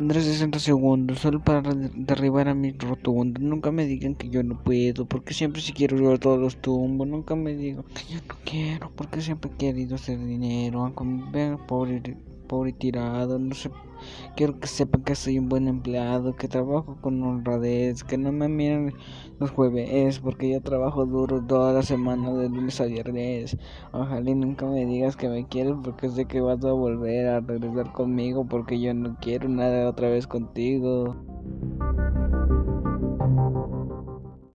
Tendré 60 segundos solo para derribar a mi rotundo. Nunca me digan que yo no puedo, porque siempre si quiero yo todos los tumbos. Nunca me digan que yo no quiero, porque siempre he querido hacer dinero. Aunque me pobre, pobre y tirado, no sé. Quiero que sepan que soy un buen empleado, que trabajo con honradez, que no me miren los jueves, porque yo trabajo duro toda la semana, de lunes a viernes. Ojalá y nunca me digas que me quieres, porque sé que vas a volver a regresar conmigo, porque yo no quiero nada otra vez contigo.